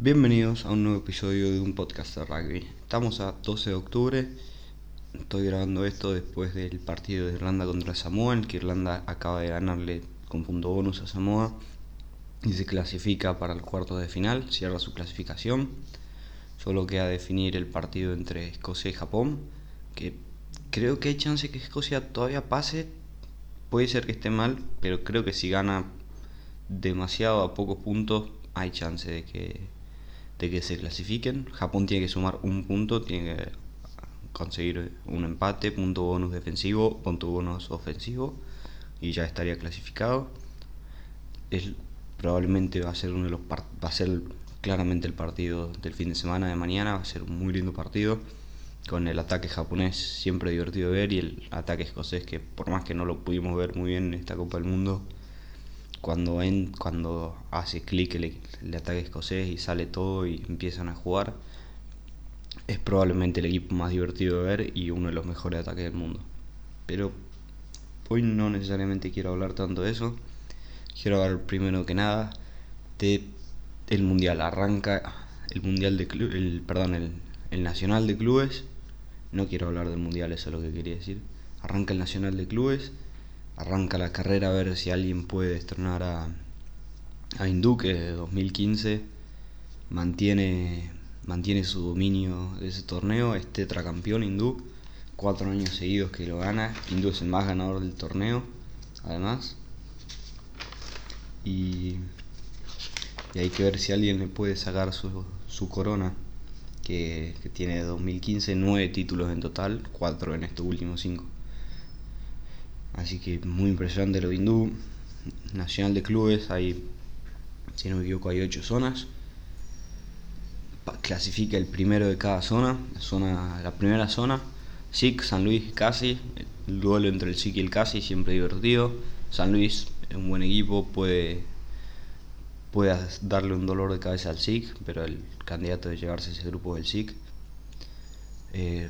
Bienvenidos a un nuevo episodio de un podcast de rugby. Estamos a 12 de octubre. Estoy grabando esto después del partido de Irlanda contra Samoa, en que Irlanda acaba de ganarle con punto bonus a Samoa y se clasifica para el cuarto de final, cierra su clasificación. Solo queda definir el partido entre Escocia y Japón, que creo que hay chance que Escocia todavía pase. Puede ser que esté mal, pero creo que si gana demasiado a pocos puntos hay chance de que, de que se clasifiquen. Japón tiene que sumar un punto, tiene que conseguir un empate, punto bonus defensivo, punto bonus ofensivo y ya estaría clasificado. Es, probablemente va a ser uno de los va a ser claramente el partido del fin de semana de mañana, va a ser un muy lindo partido con el ataque japonés siempre divertido de ver y el ataque escocés que por más que no lo pudimos ver muy bien en esta Copa del Mundo cuando, en, cuando hace clic el, el, ataque escocés y sale todo y empiezan a jugar, es probablemente el equipo más divertido de ver y uno de los mejores ataques del mundo. Pero hoy no necesariamente quiero hablar tanto de eso. Quiero hablar primero que nada de el mundial. Arranca el mundial de el perdón, el, el nacional de clubes. No quiero hablar del mundial, eso es lo que quería decir. Arranca el nacional de clubes arranca la carrera a ver si alguien puede estrenar a, a Hindú, que 2015 mantiene, mantiene su dominio de ese torneo, es tetracampeón Hindú, cuatro años seguidos que lo gana, Hindú es el más ganador del torneo, además. Y, y hay que ver si alguien le puede sacar su, su corona, que, que tiene 2015 nueve títulos en total, cuatro en estos últimos cinco. Así que muy impresionante lo Hindú. Nacional de clubes, hay, si no me equivoco, hay ocho zonas. Clasifica el primero de cada zona. La, zona, la primera zona, SIC, San Luis, Casi. El duelo entre el SIC y el Casi, siempre divertido. San Luis es un buen equipo, puede, puede darle un dolor de cabeza al SIC, pero el candidato de llevarse ese grupo es el SIC. Eh,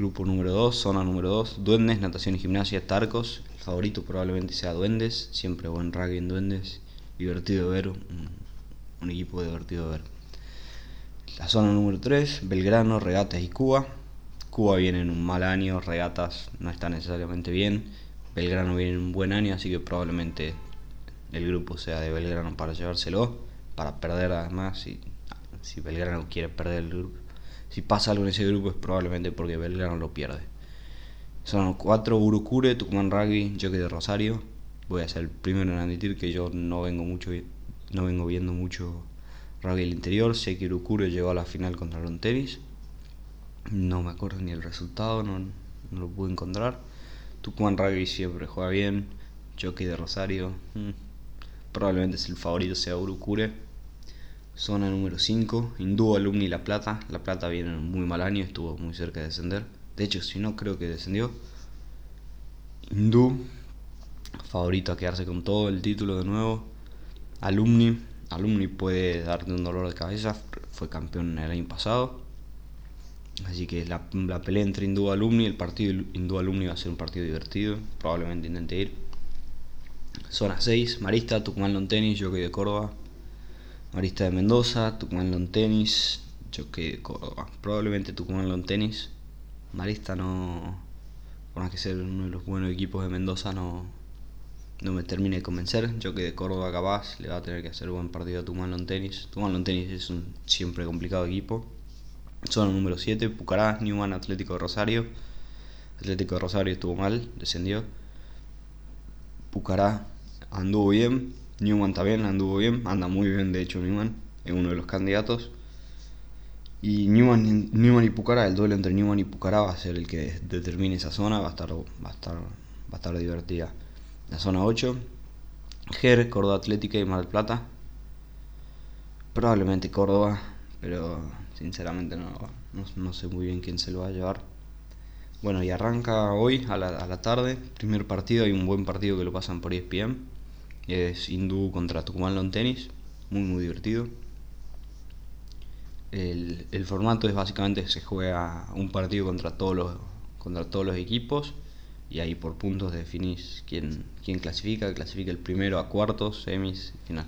Grupo número 2, zona número 2, Duendes, Natación y Gimnasia, Tarcos. El favorito probablemente sea Duendes, siempre buen rugby en Duendes. Divertido de ver, un, equipo divertido de ver. La zona número 3, Belgrano, Regatas y Cuba. Cuba viene en un mal año, Regatas no está necesariamente bien. Belgrano viene en un buen año, así que probablemente el grupo sea de Belgrano para llevárselo, para perder además, si, si Belgrano quiere perder el grupo si pasa algo en ese grupo es probablemente porque Belgrano lo pierde. Son cuatro Urucure, Tucumán Rugby, Jockey de Rosario. Voy a ser el primero en admitir que yo no vengo mucho no vengo viendo mucho rugby del interior. Sé que Urucure llegó a la final contra Tenis. No me acuerdo ni el resultado, no, lo pude encontrar. Tucumán Rugby siempre juega bien. Jockey de Rosario. Hmm, probablemente es el favorito sea Urucure Zona número 5, Hindú Alumni La Plata. La Plata viene muy mal año, estuvo muy cerca de descender. De hecho, si no, creo que descendió. Hindú, favorito a quedarse con todo el título de nuevo. Alumni, Alumni puede darte un dolor de cabeza, fue campeón el año pasado. Así que la, la pelea entre Hindú Alumni, el partido Hindú Alumni va a ser un partido divertido. Probablemente intente ir. Zona 6, Marista, Tucumán Long Tennis, Jockey de Córdoba. Marista de Mendoza, Tucumán Long Tennis, Choque Córdoba. Probablemente Tucumán Long Tennis. Marista no, por más que ser uno de los buenos equipos de Mendoza, no, no me termine de convencer. Choque de Córdoba capaz, le va a tener que hacer buen partido a Tucumán Long Tennis. Tucumán Long Tennis es un siempre complicado equipo. Zona número 7, Pucará, Newman Atlético de Rosario. Atlético de Rosario estuvo mal, descendió. Pucará anduvo bien, Newman también anduvo bien, anda muy bien de hecho Newman, es uno de los candidatos. Y Newman, Newman y Pucará, el duelo entre Newman y Pucará va a ser el que determine esa zona, va a estar, va a estar, va a estar divertida. La zona 8, Ger, Córdoba Atlética y Mar del Plata. Probablemente Córdoba, pero sinceramente no, no, no, sé muy bien quién se lo va a llevar. Bueno, y arranca hoy a la, a la tarde, primer partido, hay un buen partido que lo pasan por ESPN es Hindú contra Tucumán Long Tennis, muy muy divertido. El, formato es básicamente se juega un partido contra todos los, contra todos los equipos y ahí por puntos definís quién, quién clasifica, clasifica el primero a cuartos, semis, final.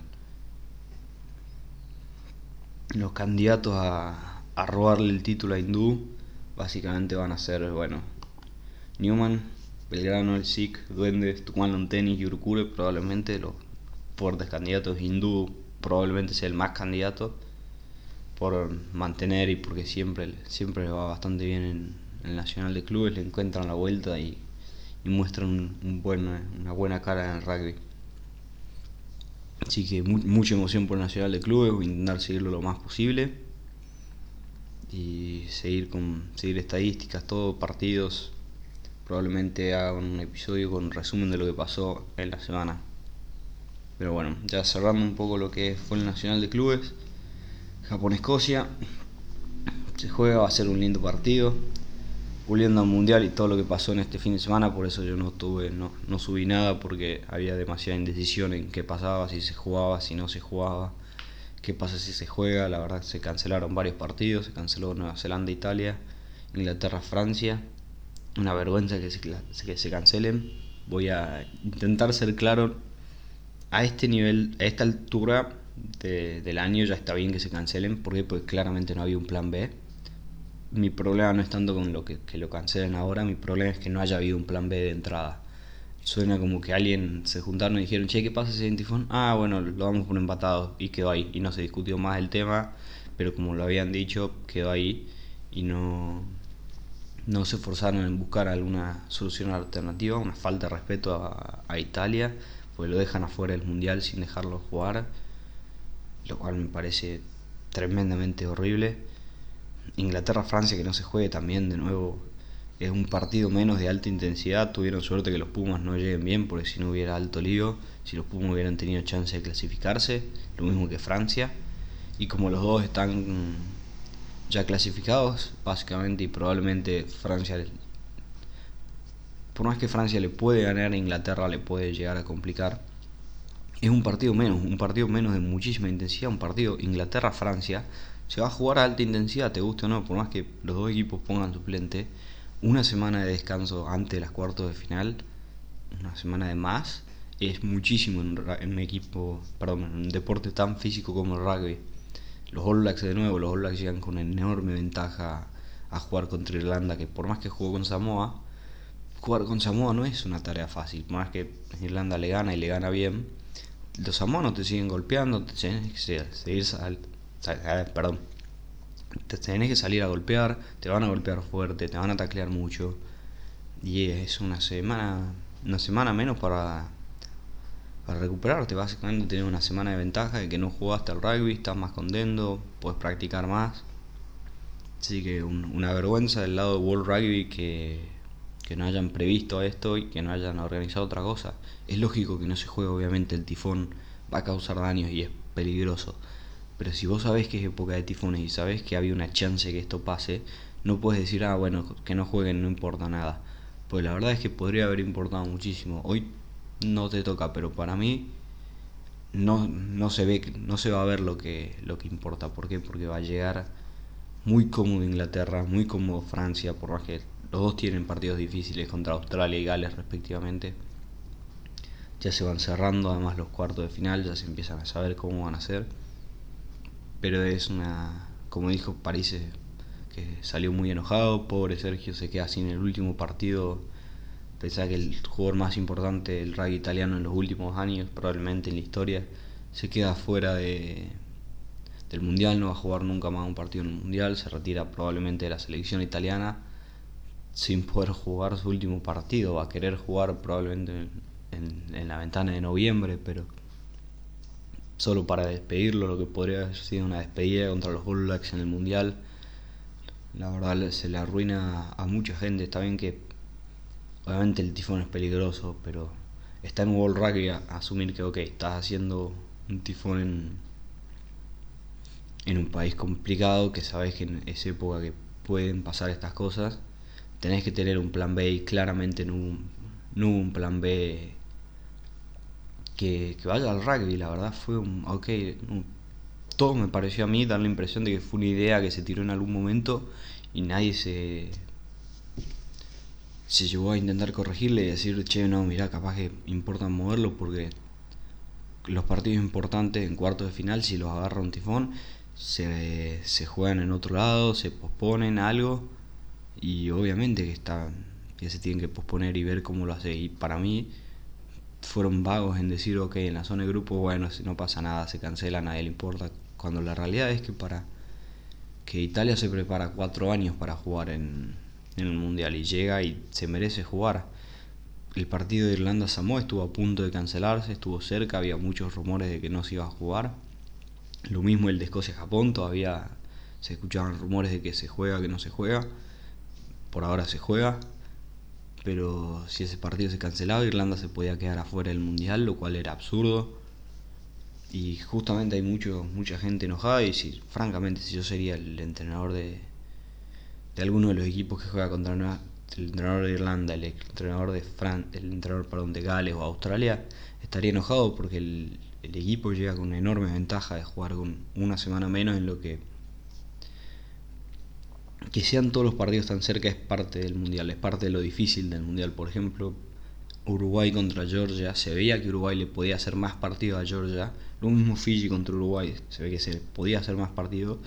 los candidatos a, a robarle el título a Hindú básicamente van a ser, bueno, Newman, Belgrano, el SIC, Duendes, Tucumán Tenis y Urcure, probablemente los fuertes candidatos. Hindú probablemente sea el más candidato por mantener y porque siempre, siempre va bastante bien en, el Nacional de Clubes, le encuentran la vuelta y, muestran un, una buena cara en el rugby. Así que mucha emoción por el Nacional de Clubes, voy a intentar seguirlo lo más posible y seguir con seguir estadísticas, todo, partidos. Probablemente haga un episodio con resumen de lo que pasó en la semana. Pero bueno, ya cerrando un poco lo que fue el Nacional de Clubes, Japón-Escocia. Se juega, va a ser un lindo partido volviendo al mundial y todo lo que pasó en este fin de semana, por eso yo no tuve, no, no subí nada porque había demasiada indecisión en qué pasaba, si se jugaba, si no se jugaba, qué pasa si se juega, la verdad se cancelaron varios partidos, se canceló Nueva Zelanda, Italia, Inglaterra, Francia, una vergüenza que se, que se cancelen, voy a intentar ser claro, a este nivel, a esta altura del año ya está bien que se cancelen, porque pues claramente no había un plan B mi problema no es tanto con lo que, lo cancelen ahora, mi problema es que no haya habido un plan B de entrada. Suena como que alguien se juntaron y dijeron, che, ¿qué pasa si hay tifón? Ah, bueno, lo vamos por empatado y quedó ahí. Y no se discutió más el tema, pero como lo habían dicho, quedó ahí y no, no se esforzaron en buscar alguna solución alternativa, una falta de respeto a, Italia, pues lo dejan afuera del Mundial sin dejarlo jugar, lo cual me parece tremendamente horrible Inglaterra-Francia que no se juegue también de nuevo es un partido menos de alta intensidad. Tuvieron suerte que los Pumas no lleguen bien porque si no hubiera alto lío, si los Pumas hubieran tenido chance de clasificarse, lo mismo que Francia. Y como los dos están ya clasificados, básicamente, y probablemente Francia, por más que Francia le puede ganar Inglaterra, le puede llegar a complicar. Es un partido menos, un partido menos de muchísima intensidad, un partido Inglaterra-Francia se va a jugar a alta intensidad, te guste o no, por más que los dos equipos pongan suplente, una semana de descanso antes de las cuartos de final, una semana de más, es muchísimo en, un equipo, perdón, en un deporte tan físico como el rugby. Los All de nuevo, los All Blacks llegan con enorme ventaja a jugar contra Irlanda, que por más que jugó con Samoa, jugar con Samoa no es una tarea fácil, por más que Irlanda le gana y le gana bien, los samoanos te siguen golpeando, te tienes que seguir perdón, te tenés que salir a golpear, te van a golpear fuerte, te van a taclear mucho. Y es una semana, una semana menos para, para recuperarte. Básicamente tenés una semana de ventaja de que no jugaste al rugby, estás más contento, puedes practicar más. Así que una vergüenza del lado de World Rugby que, que no hayan previsto esto y que no hayan organizado otra cosa. Es lógico que no se juegue, obviamente el tifón va a causar daños y es peligroso. Pero si vos sabés que es época de tifones y sabés que había una chance que esto pase, no puedes decir, ah, bueno, que no jueguen, no importa nada. Pues la verdad es que podría haber importado muchísimo. Hoy no te toca, pero para mí no, no se ve, no se va a ver lo que, lo que importa. ¿Por qué? Porque va a llegar muy cómodo Inglaterra, muy cómodo Francia, por más que los dos tienen partidos difíciles contra Australia y Gales respectivamente. Ya se van cerrando además los cuartos de final, ya se empiezan a saber cómo van a ser pero es una, como dijo París, eh, que salió muy enojado, pobre Sergio se queda sin el último partido, pensaba que el jugador más importante del rugby italiano en los últimos años, probablemente en la historia, se queda fuera de, del Mundial, no va a jugar nunca más un partido en el Mundial, se retira probablemente de la selección italiana sin poder jugar su último partido, va a querer jugar probablemente en la ventana de noviembre, pero solo para despedirlo, lo que podría haber sido una despedida contra los All Blacks en el Mundial. La verdad se le arruina a mucha gente. Está bien que obviamente el tifón es peligroso, pero está en World Rugby a, asumir que, ok, estás haciendo un tifón en, en un país complicado, que sabes que en esa época que pueden pasar estas cosas, tenés que tener un plan B y claramente no no hubo un plan B que, vaya al rugby, la verdad fue un, ok, todo me pareció a mí dar la impresión de que fue una idea que se tiró en algún momento y nadie se, se llevó a intentar corregirle y decir, che, no, mira, capaz que importa moverlo porque los partidos importantes en cuartos de final, si los agarra un tifón, se, se juegan en otro lado, se posponen algo y obviamente que está que se tienen que posponer y ver cómo lo hace y para mí fueron vagos en decir ok en la zona de grupo bueno no pasa nada se cancela nadie le importa cuando la realidad es que para que Italia se prepara cuatro años para jugar en, en el mundial y llega y se merece jugar el partido de Irlanda-Samoa estuvo a punto de cancelarse, estuvo cerca, había muchos rumores de que no se iba a jugar. Lo mismo el de Escocia-Japón, todavía se escuchaban rumores de que se juega, que no se juega. Por ahora se juega. Pero si ese partido se cancelaba, Irlanda se podía quedar afuera del Mundial, lo cual era absurdo. Y justamente hay mucho, mucha gente enojada y si, francamente si yo sería el entrenador de, de alguno de los equipos que juega contra el entrenador de Irlanda, el entrenador de Fran, el entrenador de Gales o Australia, estaría enojado porque el, equipo llega con una enorme ventaja de jugar con una semana menos en lo que que sean todos los partidos tan cerca es parte del mundial, es parte de lo difícil del mundial. Por ejemplo, Uruguay contra Georgia, se veía que Uruguay le podía hacer más partido a Georgia, lo mismo Fiji contra Uruguay, se ve que se podía hacer más partido,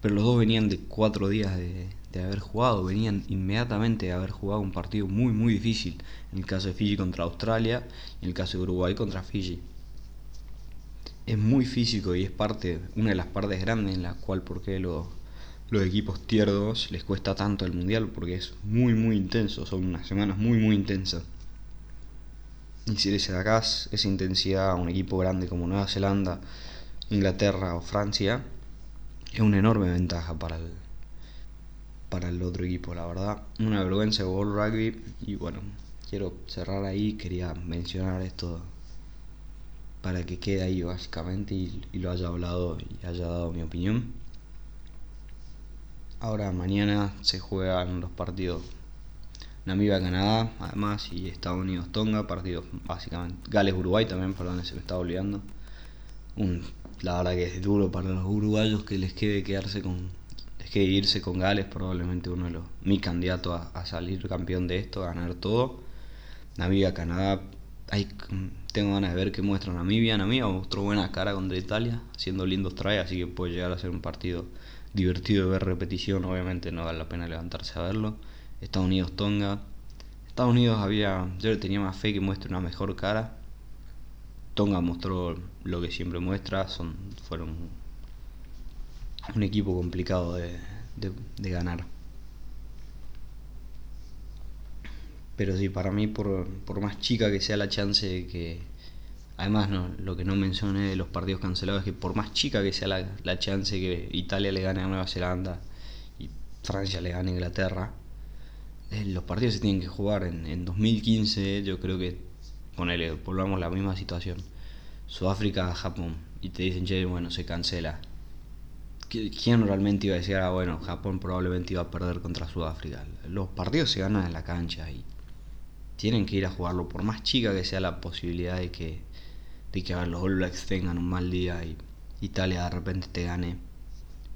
pero los dos venían de cuatro días de, de haber jugado, venían inmediatamente de haber jugado un partido muy muy difícil, en el caso de Fiji contra Australia y en el caso de Uruguay contra Fiji. Es muy físico y es parte, una de las partes grandes en la cual porque los, los equipos tierdos les cuesta tanto el mundial, porque es muy muy intenso, son unas semanas muy muy intensas. Y si le sacas esa intensidad a un equipo grande como Nueva Zelanda, Inglaterra o Francia, es una enorme ventaja para el, para el otro equipo, la verdad. Una vergüenza de World Rugby y bueno, quiero cerrar ahí, quería mencionar esto para que quede ahí básicamente y, lo haya hablado y haya dado mi opinión. Ahora mañana se juegan los partidos Namibia-Canadá, además, y Estados Unidos-Tonga, partidos básicamente. Gales-Uruguay también, perdón, se me estaba olvidando. La verdad que es duro para los uruguayos que les quede quedarse con que irse con Gales, probablemente uno de los mi candidato a, salir campeón de esto, a ganar todo. Namibia, Canadá, hay, tengo ganas de ver qué muestra Namibia. Namibia mostró buena cara contra Italia, haciendo lindos tries, así que puede llegar a ser un partido divertido de ver repetición. Obviamente no vale la pena levantarse a verlo. Estados Unidos, Tonga. Estados Unidos había, yo tenía más fe que muestre una mejor cara. Tonga mostró lo que siempre muestra, son, fueron un equipo complicado de, de, ganar. Pero sí, para mí, por, por, más chica que sea la chance de que. Además, no, lo que no mencioné de los partidos cancelados es que por más chica que sea la, la chance que Italia le gane a Nueva Zelanda y Francia le gane a Inglaterra, eh, los partidos se tienen que jugar. En, en 2015, yo creo que, ponele, volvamos a la misma situación. Sudáfrica, Japón, y te dicen, che, bueno, se cancela ¿quién realmente iba a decir, ah, bueno, Japón probablemente iba a perder contra Sudáfrica? Los partidos se ganan en la cancha y tienen que ir a jugarlo, por más chica que sea la posibilidad de que, de que los All Blacks tengan un mal día y Italia de repente te gane.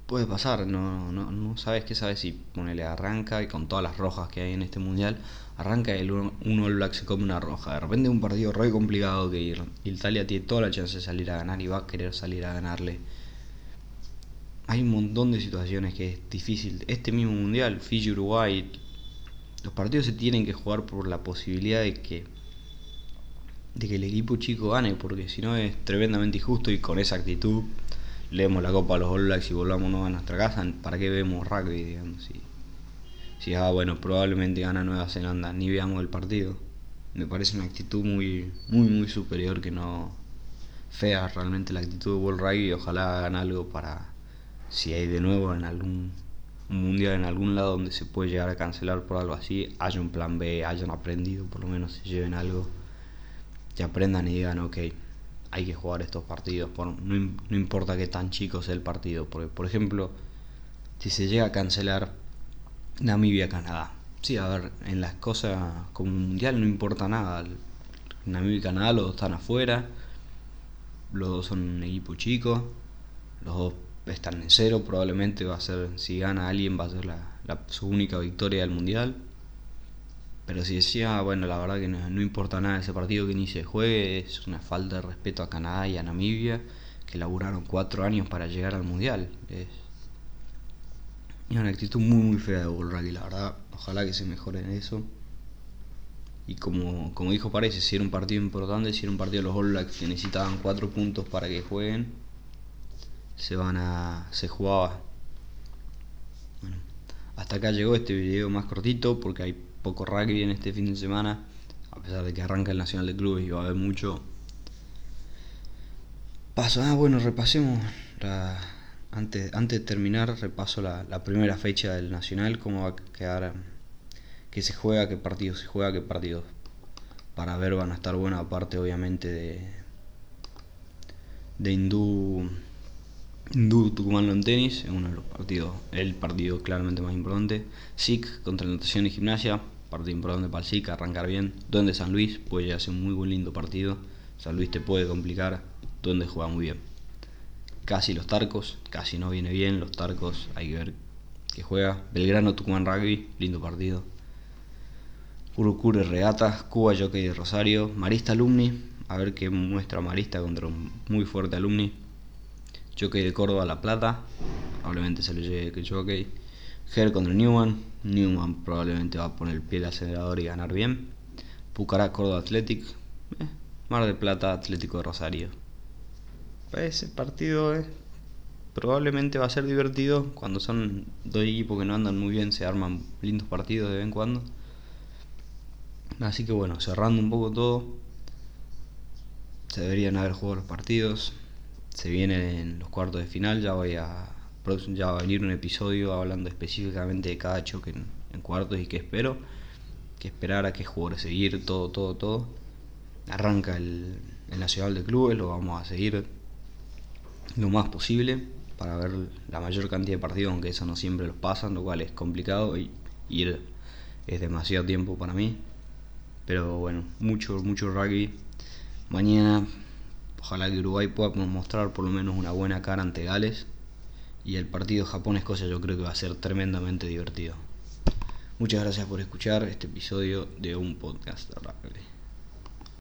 Puede pasar, no, no, no sabes qué sabes si ponele arranca y con todas las rojas que hay en este mundial, arranca y el un All Black se come una roja. De repente un partido re complicado que Italia tiene toda la chance de salir a ganar y va a querer salir a ganarle hay un montón de situaciones que es difícil. Este mismo mundial, Fiji, Uruguay, los partidos se tienen que jugar por la posibilidad de que de que el equipo chico gane, porque si no es tremendamente injusto y con esa actitud leemos la copa a los All Blacks y volvamos a nuestra casa, ¿para qué vemos rugby? Si, si ah, bueno, probablemente gana Nueva Zelanda, ni veamos el partido. Me parece una actitud muy, muy, muy superior que no fea realmente la actitud de World Rugby ojalá hagan algo para si hay de nuevo en algún mundial en algún lado donde se puede llegar a cancelar por algo así, haya un plan B, hayan aprendido, por lo menos se lleven algo, que aprendan y digan, ok, hay que jugar estos partidos, por, no, no importa que tan chico sea el partido, porque por ejemplo, si se llega a cancelar Namibia-Canadá, sí, a ver, en las cosas como un mundial no importa nada, Namibia y Canadá los dos están afuera, los dos son un equipo chico, los dos están en cero, probablemente va a ser, si gana alguien, va a ser la, su única victoria del mundial. Pero si decía, bueno, la verdad que no, importa nada ese partido que ni se juegue, es una falta de respeto a Canadá y a Namibia, que laburaron cuatro años para llegar al mundial. Es, una actitud muy muy fea de World Rugby, la verdad. Ojalá que se mejore en eso. Y como, como dijo Parece, si era un partido importante, si era un partido de los All Blacks que necesitaban cuatro puntos para que jueguen, se van a. se jugaba. Hasta acá llegó este video más cortito porque hay poco rugby en este fin de semana. A pesar de que arranca el Nacional de Clubes y va a haber mucho. Paso, ah bueno, repasemos antes, antes de terminar, repaso la, la primera fecha del Nacional, cómo va a quedar, qué se juega, qué partidos se juega, qué partidos para ver van a estar buenos, aparte obviamente de, de Hindú, Hindú Tucumán en tenis, es uno de los partidos, el partido claramente más importante. SIC contra Natación y Gimnasia, partido importante para el SIC, arrancar bien. Donde San Luis puede llegar a ser un muy buen lindo partido. San Luis te puede complicar, donde juega muy bien casi los Tarcos, casi no viene bien, los Tarcos hay que ver que juega. Belgrano Tucumán Rugby, lindo partido. Urucure Regatas, Cuba Jockey de Rosario, Marista Alumni, a ver qué muestra Marista contra un muy fuerte Alumni. Jockey de Córdoba La Plata, probablemente se lo lleve que Jockey. Ger contra Newman, Newman probablemente va a poner el pie al acelerador y ganar bien. Pucará Córdoba Athletic, eh, Mar del Plata Atlético de Rosario ese partido eh, probablemente va a ser divertido. Cuando son dos equipos que no andan muy bien, se arman lindos partidos de vez en cuando. Así que bueno, cerrando un poco todo, se deberían haber jugado los partidos. Se vienen los cuartos de final, ya voy a ya va a venir un episodio hablando específicamente de cada choque en, cuartos y qué espero, que esperar a qué jugadores seguir, todo, todo, todo. Arranca el, el Nacional de Clubes, lo vamos a seguir lo más posible para ver la mayor cantidad de partidos, aunque eso no siempre los pasan, lo cual es complicado y ir es demasiado tiempo para mí. Pero bueno, mucho, mucho rugby. Mañana, ojalá que Uruguay pueda mostrar por lo menos una buena cara ante Gales. Y el partido Japón-Escocia yo creo que va a ser tremendamente divertido. Muchas gracias por escuchar este episodio de un podcast rugby.